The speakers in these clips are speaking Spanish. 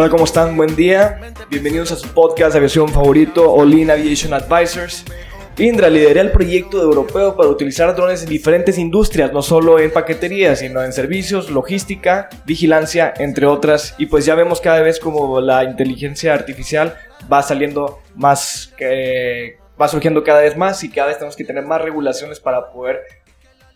Hola, ¿cómo están? Buen día. Bienvenidos a su podcast de aviación favorito, All In Aviation Advisors. Indra lideré el proyecto europeo para utilizar drones en diferentes industrias, no solo en paquetería, sino en servicios, logística, vigilancia, entre otras. Y pues ya vemos cada vez como la inteligencia artificial va saliendo más, que va surgiendo cada vez más y cada vez tenemos que tener más regulaciones para poder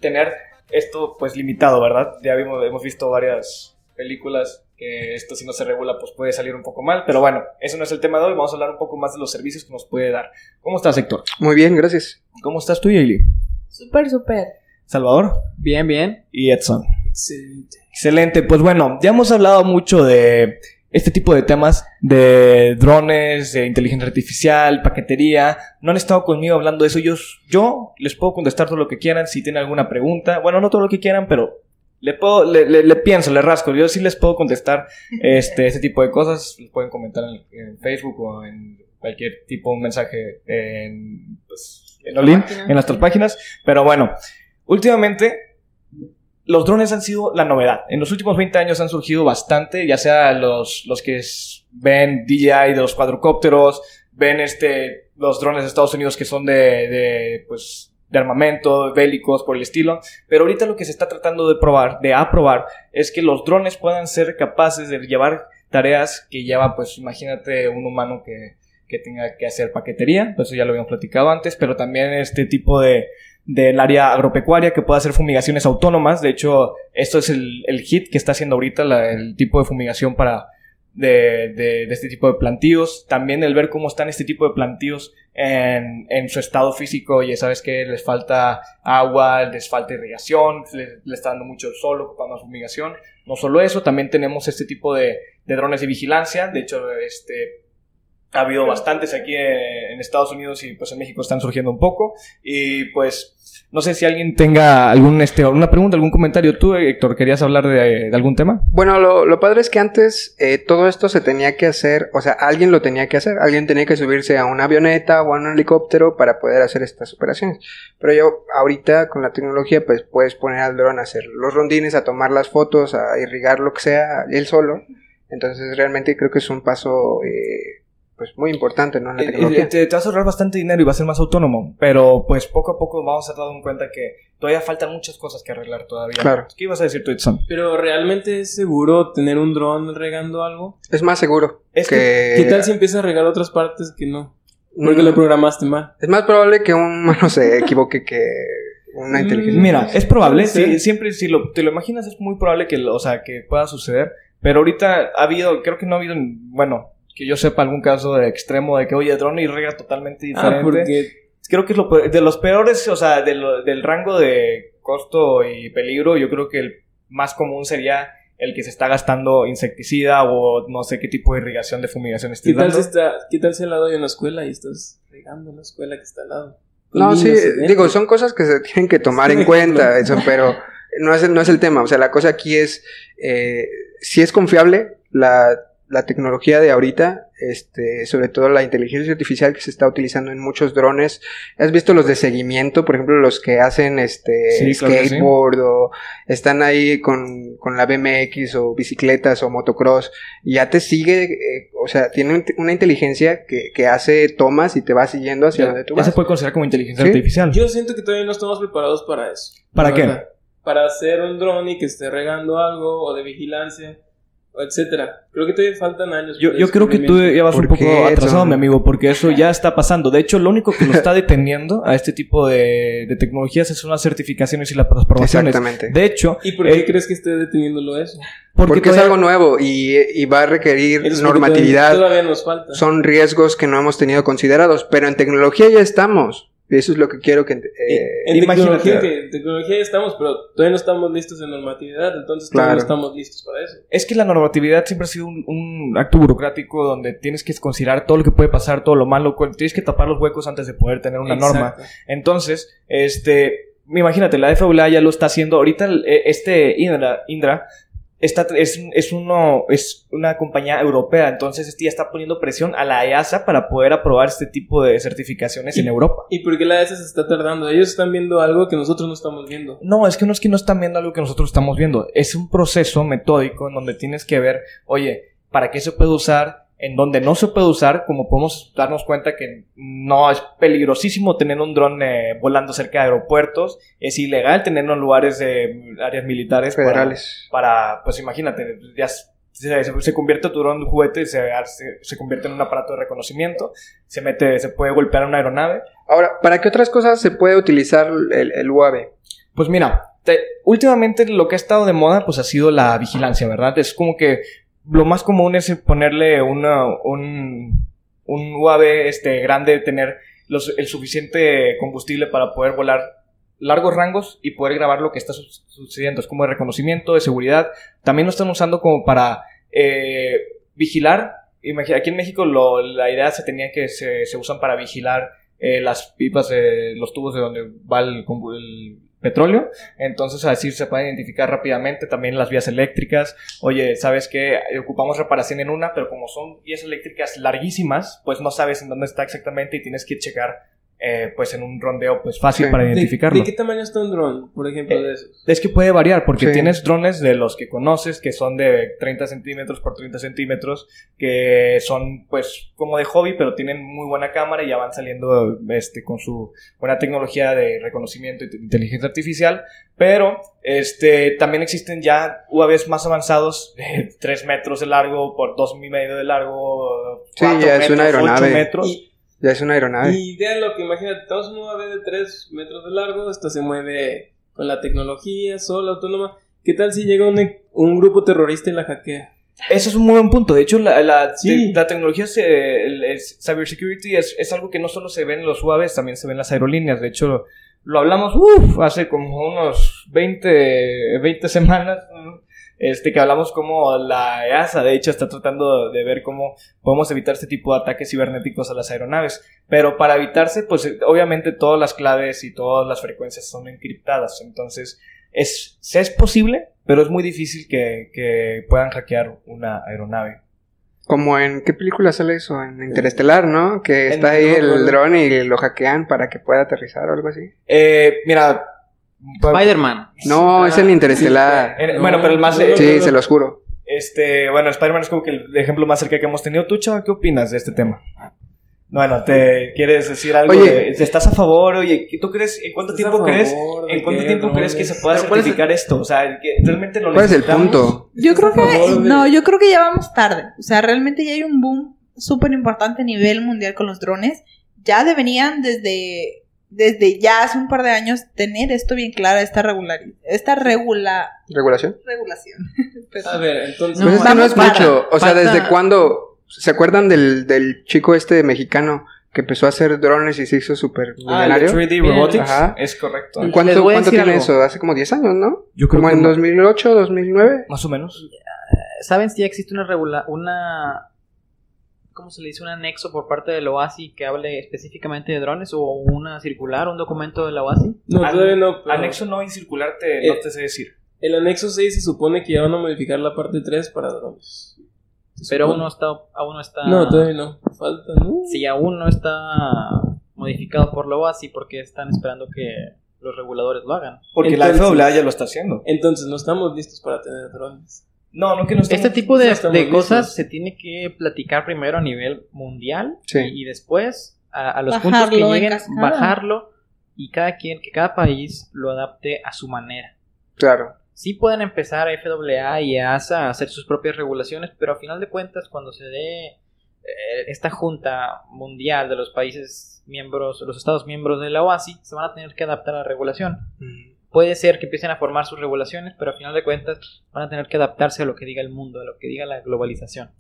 tener esto pues limitado, ¿verdad? Ya hemos visto varias películas que esto si no se regula pues puede salir un poco mal, pero bueno, eso no es el tema de hoy, vamos a hablar un poco más de los servicios que nos puede dar. ¿Cómo estás, Héctor? Muy bien, gracias. ¿Cómo estás tú, Yaeli? Súper, súper. Salvador Bien, bien. y Edson. Excelente. Excelente, pues bueno, ya hemos hablado mucho de este tipo de temas de drones, de inteligencia artificial, paquetería. No han estado conmigo hablando de eso. Yo, yo les puedo contestar todo lo que quieran si tienen alguna pregunta. Bueno, no todo lo que quieran, pero le puedo, le, le- le pienso, le rasco. Yo sí les puedo contestar este, este tipo de cosas. Pueden comentar en, en Facebook o en cualquier tipo de mensaje en, pues, en Olin, en nuestras páginas. Pero bueno, últimamente los drones han sido la novedad. En los últimos 20 años han surgido bastante, ya sea los, los que ven DJI de los cuadrocópteros, ven este, los drones de Estados Unidos que son de, de, pues, de armamento, bélicos, por el estilo. Pero ahorita lo que se está tratando de probar, de aprobar, es que los drones puedan ser capaces de llevar tareas que lleva, pues, imagínate un humano que, que tenga que hacer paquetería, pues eso ya lo habíamos platicado antes, pero también este tipo de, del área agropecuaria que pueda hacer fumigaciones autónomas. De hecho, esto es el, hit que está haciendo ahorita el tipo de fumigación para de, de- de este tipo de plantíos. También el ver cómo están este tipo de plantíos en, en su estado físico. Ya sabes que les falta agua, les falta irrigación, le, está dando mucho sol, ocupando fumigación. No solo eso, también tenemos este tipo de, de drones de vigilancia. De hecho, este, ha habido bastantes aquí en, Estados Unidos y pues en México están surgiendo un poco. Y pues no sé si alguien tenga algún, este, alguna pregunta, algún comentario. Tú, Héctor, ¿querías hablar de, de algún tema? Bueno, lo, lo padre es que antes eh, todo esto se tenía que hacer, o sea, alguien lo tenía que hacer, alguien tenía que subirse a una avioneta o a un helicóptero para poder hacer estas operaciones. Pero yo ahorita con la tecnología pues puedes poner al dron a hacer los rondines, a tomar las fotos, a irrigar lo que sea, él solo. Entonces realmente creo que es un paso eh, pues muy importante, ¿no? En la Eh, eh, tecnología. te, te vas a ahorrar bastante dinero y va a ser más autónomo. Pero pues poco a poco vamos a dar en cuenta que todavía faltan muchas cosas que arreglar todavía. Claro. ¿Qué ibas a decir tú, Edson? Pero ¿realmente es seguro tener un dron regando algo? Es más seguro Es que... ¿Qué tal si empieza a regar otras partes que no? Porque Mm, lo programaste mal. Es más probable que un humano se equivoque que una Mm, inteligencia. Mira, es probable, sí, siempre si lo, te lo imaginas es muy probable que, o sea, que pueda suceder, pero ahorita ha habido, creo que no ha habido, bueno, que yo sepa algún caso de extremo de que, oye, drone y rega totalmente diferente. Ah, porque Creo que es lo peor- de los peores, o sea, de lo- del rango de costo y peligro, yo creo que el más común sería el que se está gastando insecticida o no sé qué tipo de irrigación de fumigación estés ¿qué tal, dando. si está, ¿qué tal si al lado hay una escuela y estás regando la escuela que está al lado? No, sí, digo, son cosas que se tienen que tomar en cuenta, claro. eso, pero no es, el- no es el tema. O sea, la cosa aquí es, eh, si es confiable la, la tecnología de ahorita, este, sobre todo la inteligencia artificial que se está utilizando en muchos drones. ¿Has visto los de seguimiento? Por ejemplo, los que hacen este Sí, claro que sí. skateboard o están ahí con, con la BMX o bicicletas o motocross y ya te sigue, eh, o sea, tiene una inteligencia que, que hace tomas y te va siguiendo hacia Ya, donde tú Ya vas. se puede considerar como inteligencia Sí. artificial. Yo siento que todavía no estamos preparados para eso. ¿Para qué? verdad. Para hacer un dron y que esté regando algo o de vigilancia. Etcétera. Creo que todavía faltan años. Yo, creo que tú ya vas un ¿Por poco qué, atrasado, mi amigo, porque eso ya está pasando. De hecho, lo único que nos está deteniendo a este tipo de, de tecnologías son las certificaciones y las aprobaciones. Exactamente. De hecho, ¿Y por qué eh, crees que esté deteniéndolo eso? porque, Porque es algo nuevo y, y va a requerir Es normatividad. Todavía, todavía nos falta. Son riesgos que no hemos tenido considerados, pero en tecnología ya estamos. Eso es lo que quiero que... eh, en imagínate. tecnología, que, en tecnología ya estamos, pero todavía no estamos listos en normatividad, entonces todavía Claro. no estamos listos para eso. Es que la normatividad siempre ha sido un, un acto burocrático donde tienes que considerar todo lo que puede pasar, todo lo malo, tienes que tapar los huecos antes de poder tener una norma. Entonces, este, imagínate, la FAA ya lo está haciendo. Ahorita eh, este Indra, Indra está, es, es, uno, es una compañía europea, entonces este ya está poniendo presión a la EASA para poder aprobar este tipo de certificaciones en Europa. ¿Y por qué la ESA se está tardando? Ellos están viendo algo que nosotros no estamos viendo. No, es que no es que no están viendo algo que nosotros estamos viendo. Es un proceso metódico en donde tienes que ver, oye, ¿para qué se puede usar? En donde no se puede usar, como podemos darnos cuenta que no es peligrosísimo tener un dron eh, volando cerca de aeropuertos, es ilegal tenerlo en lugares de áreas militares federales. Para, pues imagínate, ya se, se- se convierte tu dron en juguete y se, se, se convierte en un aparato de reconocimiento, se mete, se puede golpear una aeronave Ahora, ¿para qué otras cosas se puede utilizar el, el UAV? Pues mira, te- últimamente lo que ha estado de moda pues ha sido la vigilancia, ¿verdad? Es como que lo más común es ponerle una, un, un UAV este, grande, tener los- el suficiente combustible para poder volar largos rangos y poder grabar lo que está su- sucediendo. Es como de reconocimiento, de seguridad. También lo están usando como para eh, vigilar. Aquí en México lo- la idea se tenía que se, se usan para vigilar eh, las pipas, de los tubos de donde va el, el petróleo. Entonces así se puede identificar rápidamente también las vías eléctricas. Oye, ¿sabes qué? Ocupamos reparación en una, pero como son vías eléctricas larguísimas, pues no sabes en dónde está exactamente y tienes que checar eh, pues en un rondeo pues fácil Sí. para ¿De, identificarlo. de qué tamaño está un dron, por ejemplo, de esos? Es que puede variar, porque Sí. tienes drones de los que conoces, que son de 30 centímetros por 30 centímetros, que son pues como de hobby, pero tienen muy buena cámara y ya van saliendo este, con su buena tecnología de reconocimiento y de inteligencia artificial. Pero este, también existen ya UAVs más avanzados, de 3 metros de largo por 2 y medio de largo. Sí, 4 ya es una metros, aeronave. metros. Y, Ya es una aeronave. y de lo que imagínate, tenemos un UAV de 3 metros de largo, esta se mueve con la tecnología, sola, autónoma. ¿Qué tal si llega un, un grupo terrorista y la hackea? Eso es un muy buen punto. De hecho, la, la, Sí. te- la tecnología, se- el, el cybersecurity es, es algo que no solo se ve en los UAVs, también se ve en las aerolíneas. De hecho, lo hablamos uf, hace como unos 20, 20 semanas. ¿no? Este, que hablamos como la EASA, de hecho, está tratando de ver cómo podemos evitar este tipo de ataques cibernéticos a las aeronaves. Pero para evitarse, pues eh, obviamente todas las claves y todas las frecuencias son encriptadas. Entonces, es, es posible, pero es muy difícil que, que puedan hackear una aeronave. Como en qué película sale eso, en Interestelar, ¿no? Que está ahí el dron y lo hackean para que pueda aterrizar o algo así. Eh, mira. Spider-Man. No, es en Interestelar. en- bueno, pero el más. Sí, se los juro. Este, bueno, Spider-Man es como que el ejemplo más cerca que hemos tenido. ¿Tú, Chava, qué opinas de este tema? Bueno, ¿te quieres decir algo? Oye. de- ¿Estás a favor? Oye, ¿tú crees, en cuánto ¿Estás tiempo crees, en cuánto qué, tiempo crees que se pueda Pero ¿cuál es el- certificar esto? O sea, que realmente lo ¿Cuál es el punto? Yo creo ¿Estás a favor que de- no, yo creo que ya vamos tarde. O sea, realmente ya hay un boom súper importante a nivel mundial con los drones. Ya deberían desde desde ya hace un par de años tener esto bien claro, esta regularidad, esta regula ¿Regulación? regulación. A ver, entonces... Pues es que no es para- mucho. O sea, falta- ¿desde cuándo? ¿Se acuerdan del, del chico este mexicano que empezó a hacer drones y se hizo súper Ah, millonario? 3D Bien. Robotics. Ajá. Es correcto. ¿Cuánto, cuánto tiene algo. eso? Hace como 10 años, ¿no? Yo creo Como que en no. 2008, 2009. Más o menos. ¿Saben si ya existe una regula una ¿cómo se le dice? un anexo por parte de la OASI que hable específicamente de drones o una circular, un documento de la OASI? No, An- todavía no. pero- Anexo no y circular te, Eh, no te sé decir. El anexo 6 se supone que ya van a modificar la parte 3 para drones. Pero aún no está aún no está No, todavía no. Falta, ¿no? Sí, aún no está modificado por la OASI porque están esperando que los reguladores lo hagan. Porque la FAA ya lo está haciendo. Entonces no estamos listos para tener drones. No, no que no Este tipo de, no de cosas listos. se tiene que platicar primero a nivel mundial Sí. y, y después a, a los Bajarlo puntos que en lleguen, bajarlo y cada quien, que cada país lo adapte a su manera. Claro. sí pueden empezar FAA y EASA a hacer sus propias regulaciones, pero a final de cuentas, cuando se dé eh, esta junta mundial de los países miembros, los estados miembros de la OASI, se van a tener que adaptar a la regulación. Mm. Puede ser que empiecen a formar sus regulaciones, pero a final de cuentas van a tener que adaptarse a lo que diga el mundo, a lo que diga la globalización.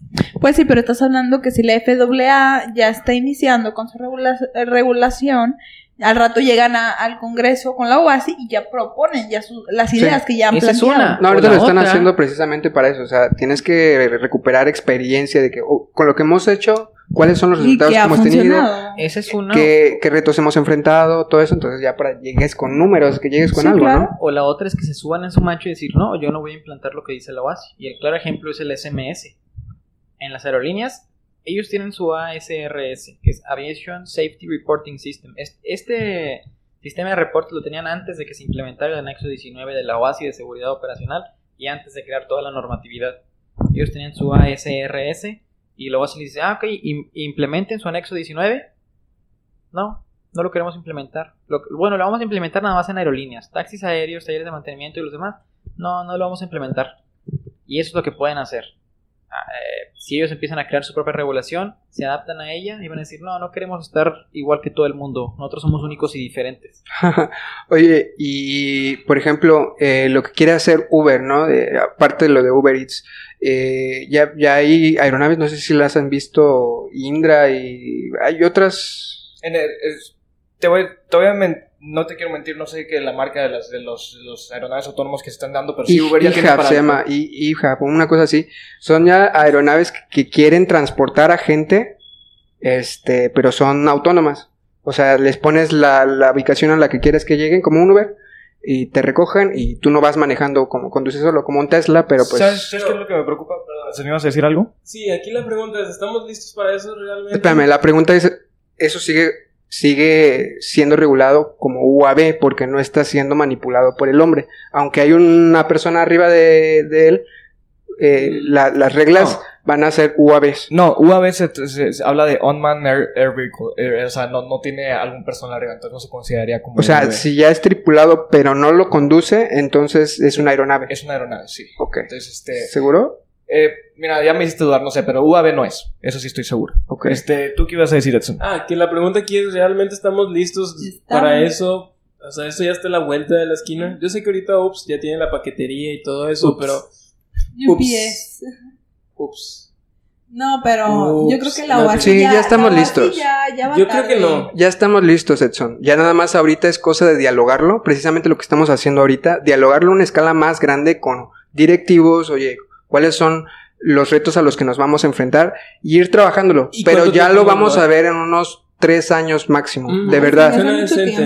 Pues sí, pero estás hablando que si la FAA ya está iniciando con su regula- regulación, al rato llegan a- al Congreso con la OASI y ya proponen ya su- las Sí, ideas que ya han esa es planteado. una. No, ahorita lo están otra- haciendo precisamente para eso. O sea, tienes que recuperar experiencia de que oh, con lo que hemos hecho, cuáles son los resultados que hemos tenido. Esa es una. qué, qué retos hemos enfrentado, todo eso. Entonces, ya para llegues con números, que llegues con Sí, algo, claro. ¿no? O la otra es que se suban en su macho y decir, no, yo no voy a implantar lo que dice la OASI. Y el claro ejemplo es el SMS. En las aerolíneas, ellos tienen su ASRS, que es Aviation Safety Reporting System. Es- Este sistema de reporte lo tenían antes de que se implementara el anexo 19 de la OASI de seguridad operacional y antes de crear toda la normatividad. Ellos tenían su ASRS y la OASI les dice, ah, ok, im- implementen su anexo 19. No, no lo queremos implementar. Bueno, lo vamos a implementar nada más en aerolíneas. Taxis aéreos, talleres de mantenimiento y los demás. No, no lo vamos a implementar. Y eso es lo que pueden hacer. Eh, si ellos empiezan a crear su propia regulación, se adaptan a ella y van a decir, no, no queremos estar igual que todo el mundo. Nosotros somos únicos y diferentes. Oye, y por ejemplo, eh, lo que quiere hacer Uber, ¿no? De- aparte de lo de Uber Eats, eh, ya, ya hay aeronaves, no sé si las han visto, Indra y hay otras. En el- es- te voy, te voy a no te quiero mentir, no sé qué la marca de, las, de los, de los aeronaves autónomos que se están dando, pero sí, Uber ya tiene para se llama, IHAB, una cosa así. Son ya aeronaves que, que quieren transportar a gente, este, pero son autónomas. O sea, les pones la, la ubicación a la que quieres que lleguen, como un Uber, y te recogen y tú no vas manejando como conduces solo, como un Tesla, pero pues... ¿Sabes, sabes qué es lo que me preocupa? ¿se me ibas a decir algo? Sí, aquí la pregunta es, ¿estamos listos para eso realmente? Espérame, la pregunta es, ¿eso sigue, sigue siendo regulado como UAV porque no está siendo manipulado por el hombre? Aunque hay una persona arriba de, de él, eh, la- las reglas van a ser UAVs. No, UAV se, se- se habla de Unmanned Air, Air Vehicle, eh, o sea, no, no tiene algún personal arriba, entonces no se consideraría como O sea, UAV. si ya es tripulado pero no lo conduce, entonces es una aeronave. Es una aeronave, sí. Ok. Entonces, este... ¿Seguro? Eh, mira, ya me hiciste dudar, no sé, pero UAV no es, eso sí estoy seguro. Ok. Este, ¿tú qué ibas a decir, Edson? Ah, que la pregunta aquí es, ¿realmente estamos listos Estamos. para eso? O sea, eso ya está a la vuelta de la esquina. Yo sé que ahorita Ups ya tiene la paquetería y todo eso, Ups. pero... UPS. Ups. No, pero Ups, yo creo que la no, OASI sí, ya estamos listos. Ya, ya va Yo creo que no. Ya estamos listos, Edson. Ya nada más ahorita es cosa de dialogarlo, precisamente lo que estamos haciendo ahorita, dialogarlo a una escala más grande con directivos, oye, cuáles son los retos a los que nos vamos a enfrentar y ir trabajándolo. ¿Y Pero ya lo vamos va? a ver en unos tres años máximo, Mm, de verdad.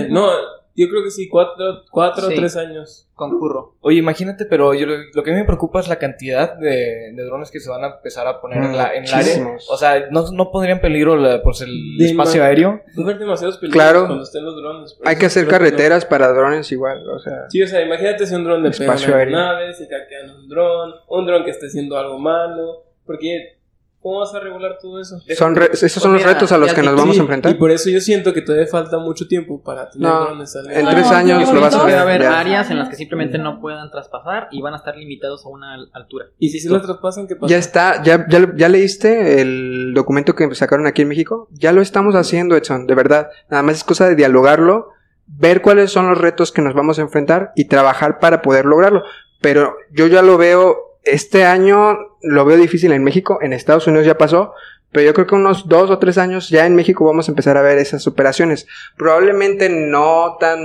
No, yo creo que sí, cuatro, cuatro o Sí. tres años. Concurro. Oye, imagínate, pero yo, lo, lo que a mí me preocupa es la cantidad de, de drones que se van a empezar a poner en, la, en el área. O sea, ¿no, no pondría en peligro la- pues, el De espacio aéreo? Va a haber demasiados peligros Claro. cuando estén los drones. por Hay que hacer no. carreteras para drones igual, o sea. Sí, o sea, imagínate si un dron le pega a Espacio una aéreo. nave, si hackean un dron, un dron que esté haciendo algo malo, porque ¿cómo vas a regular todo eso? Son re- esos son los retos a los que nos vamos a enfrentar. Y por eso yo siento que todavía falta mucho tiempo para tener No, drones al en tres años lo vas a ver. Puede haber ya. áreas en las que simplemente no puedan traspasar y van a estar limitados a una al- altura. Y si se lo traspasan, ¿qué pasa? Ya está, ya, ya, ya leíste el documento que sacaron aquí en México. Ya lo estamos haciendo, Edson, de verdad. Nada más es cosa de dialogarlo, ver cuáles son los retos que nos vamos a enfrentar y trabajar para poder lograrlo. Pero yo ya lo veo, este año lo veo difícil en México, en Estados Unidos ya pasó, pero yo creo que unos dos o tres años ya en México vamos a empezar a ver esas operaciones. Probablemente no tan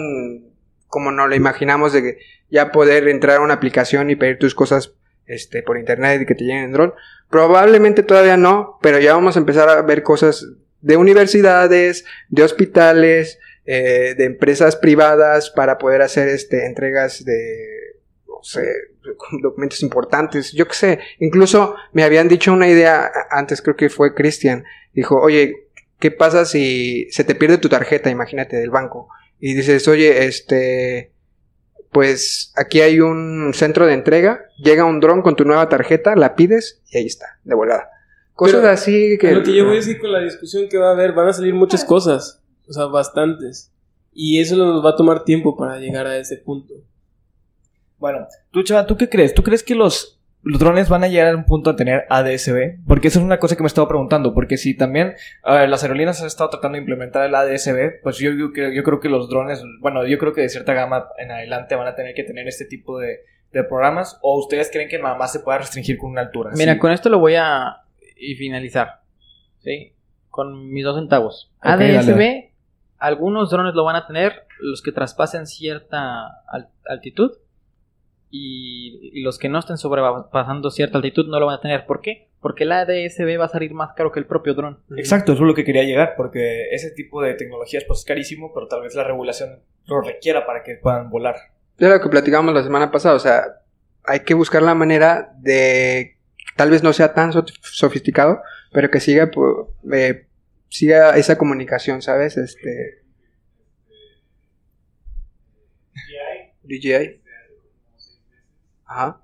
como nos lo imaginamos de que ya poder entrar a una aplicación y pedir tus cosas este, por internet y que te lleguen en dron. Probablemente todavía no, pero ya vamos a empezar a ver cosas de universidades, de hospitales, eh, de empresas privadas para poder hacer este, entregas de, no sé, documentos importantes, yo qué sé. Incluso me habían dicho una idea antes, creo que fue Cristian, dijo, oye, ¿qué pasa si se te pierde tu tarjeta, imagínate, del banco? Y dices, oye, este, pues aquí hay un centro de entrega, llega un dron con tu nueva tarjeta, la pides y ahí está, de volada. Cosas Pero, así que... Lo que yo voy a decir con la discusión que va a haber, van a salir muchas cosas, o sea, bastantes. Y eso nos va a tomar tiempo para llegar a ese punto. Bueno, tú, Chava, ¿tú qué crees? ¿Tú crees que los, los drones van a llegar a un punto a tener ADSB? Porque eso es una cosa que me estaba preguntando. Porque si también las aerolíneas han estado tratando de implementar el ADSB, pues yo, yo, creo- yo creo que los drones, bueno, yo creo que de cierta gama en adelante van a tener que tener este tipo de, de programas. ¿O ustedes creen que nada más se pueda restringir con una altura? Mira, Sí. con esto lo voy a y finalizar. ¿Sí? Con mis dos centavos. ADSB, dale. algunos drones lo van a tener, los que traspasen cierta al- altitud. Y, y los que no estén sobrepasando cierta altitud no lo van a tener. ¿Por qué? Porque el ADSB va a salir más caro que el propio dron. Exacto, eso es lo que quería llegar, porque ese tipo de tecnologías pues es carísimo, pero tal vez la regulación lo requiera para que puedan volar. Es lo que platicamos la semana pasada, o sea, hay que buscar la manera de tal vez no sea tan so- sofisticado, pero que siga pu- eh, siga esa comunicación, ¿sabes? Este DJI. Ajá.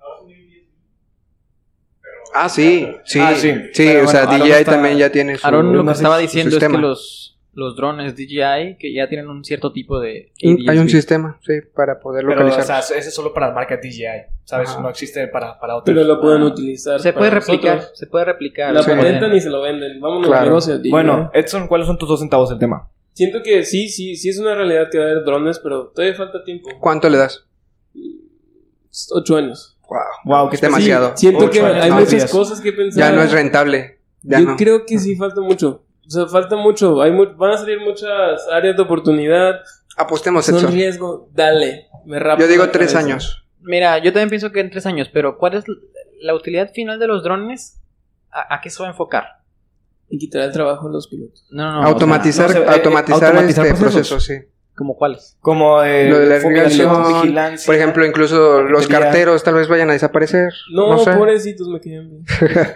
Ah, sí, sí, Ah, sí, sí. o sea, Aaron DJI está- también ya tiene su, Aaron lo que estaba diciendo es que los, los drones DJI que ya tienen un cierto tipo de... Hay un sistema, sí, para poder Pero, o sea, ese es solo para la marca DJI, ¿sabes? Ajá. No existe para, para otros. Pero lo pueden utilizar. Se puede replicar, nosotros. se puede replicar. La patentan y se lo venden. Vámonos Claro. al negocio. tío. Bueno, Edson, ¿cuáles son tus dos centavos del tema? Siento que sí, sí, sí es una realidad que va a haber drones, pero todavía falta tiempo. ¿Cuánto le das? Ocho años. Wow, Wow, que es demasiado. Sí, siento Ocho que años, hay no, muchas días. cosas que pensar. Ya no es rentable. Ya Yo no. creo que sí falta mucho. O sea, falta mucho. Hay mu- van a salir muchas áreas de oportunidad. Apostemos Son eso. riesgo. Dale. Me rapo Yo digo tres años. Mira, yo también pienso que en tres años, pero ¿cuál es la utilidad final de los drones? ¿A, a qué se va a enfocar? Y quitar el trabajo a los pilotos. No, no, no. automatizar, no, o sea, eh, automatizar, automatizar este procesos. proceso, sí. ¿Como cuáles? Como eh, Lo de la fumigación, vigilancia. Por ejemplo, incluso los carteros tal vez vayan a desaparecer. No, No, sé. pobrecitos me quedan bien.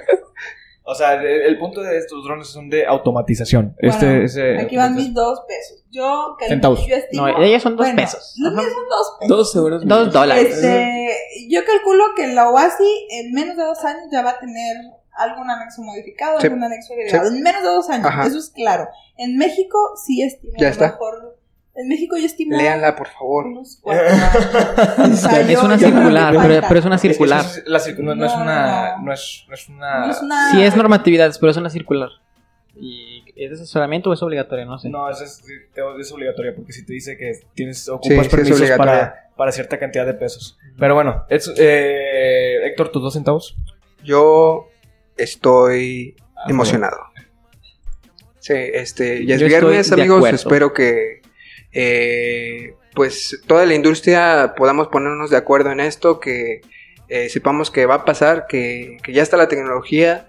O sea, el, el punto de estos drones son de automatización. Bueno, este, ese- Aquí van mis dos pesos. Yo, que Centavos. yo estimo. No, ellos son dos bueno, pesos. Los Ajá. míos son dos pesos. Dos euros. Dos dólares. Este, yo calculo que la OASI en menos de dos años ya va a tener algún anexo modificado, Sí. algún anexo agregado. En menos de dos años, Ajá. eso es claro. En México sí estimo Ya a lo está. mejor. En México yo estimo Léanla, por favor. unos cuatro años. O sea, Es una circular, pero, es una circular. es- la circu- no, no es una. no. Es, no es una. No es una- Sí es normatividad, pero es una circular. ¿Y es asesoramiento o es obligatorio? No sé. No, es, es obligatoria porque si te dice que tienes Sí, ocupas sí es permisos obligatoria. para, para cierta cantidad de pesos. Pero bueno, es, eh, Héctor, tus dos centavos. Yo estoy Ah, emocionado. Sí, este, ya es Yo viernes, amigos. Espero que eh, pues toda la industria podamos ponernos de acuerdo en esto, que eh, sepamos que va a pasar, que, que ya está la tecnología,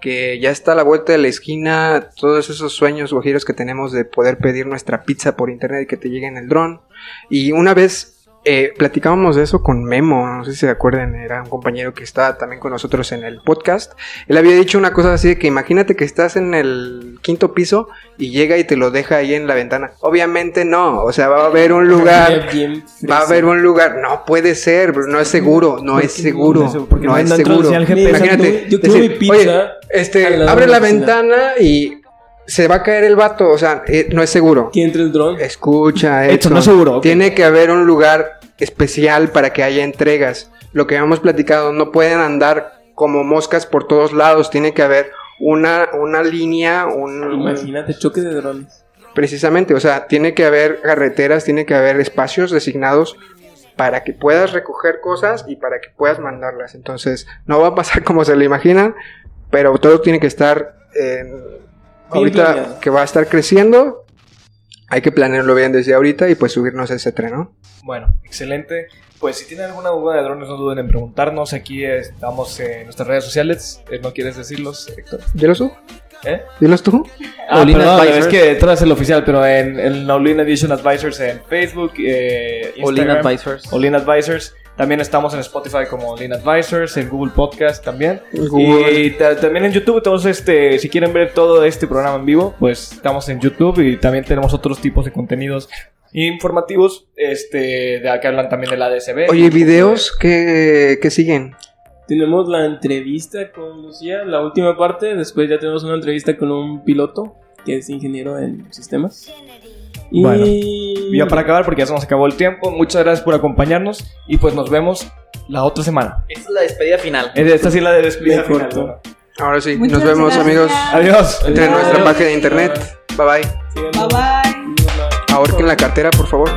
que ya está a la vuelta de la esquina, todos esos sueños guajiros que tenemos de poder pedir nuestra pizza por internet y que te llegue en el dron. Y una vez eh, platicábamos de eso con Memo, no sé si se acuerdan, era un compañero que estaba también con nosotros en el podcast. Él había dicho una cosa así de que imagínate que estás en el quinto piso y llega y te lo deja ahí en la ventana. Obviamente no, o sea, va a haber un lugar, va a haber un lugar, no puede ser, no es seguro, no ¿Por es seguro, no? Es seguro. Imagínate, decir, mi pizza oye, este, abre la ventana y se va a caer el vato, o sea, eh, no es seguro. Que entre el dron. Escucha, Edson, no seguro, ok. Tiene que haber un lugar especial para que haya entregas. Lo que hemos platicado, no pueden andar como moscas por todos lados. Tiene que haber una, una línea, un, Imagínate, choque de drones. precisamente, o sea, tiene que haber carreteras, tiene que haber espacios designados para que puedas recoger cosas y para que puedas mandarlas. Entonces, no va a pasar como se lo imaginan, pero todo tiene que estar en- ahorita que va a estar creciendo. Hay que planearlo bien desde ahorita y pues subirnos a ese tren, ¿no? Bueno, excelente. Pues si tienen alguna duda de drones, no duden en preguntarnos. Aquí estamos en nuestras redes sociales. Eh, ¿No quieres decirlos, Héctor? ¿Dilos tú? ¿Eh? ¿Dilos tú? Ah, Olin perdón, es que tú eres el oficial, pero en, en Olin Edition Advisors en Facebook, eh, Olin Instagram, Advisors. Olin Advisors. También estamos en Spotify como Olin Advisors, en Google Podcast también. Google. Y ta- también en YouTube, entonces, este, si quieren ver todo este programa en vivo, pues estamos en YouTube y también tenemos otros tipos de contenidos informativos, este, de que hablan también del ADSB. Oye, videos que, que siguen. Tenemos la entrevista con Lucía, la última parte. Después ya tenemos una entrevista con un piloto que es ingeniero en sistemas. Y... Bueno, ya para acabar, porque ya se nos acabó el tiempo, muchas gracias por acompañarnos y pues nos vemos la otra semana. Esta es la despedida final. Esta sí es la de despedida final. Ahora sí, Muchas nos vemos gracias. amigos. Adiós. Entre en nuestra Adiós. página de internet. Bye bye. Bye bye. Ahorquen la cartera, por favor.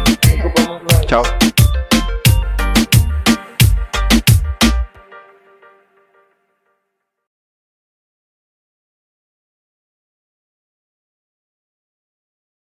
Chao.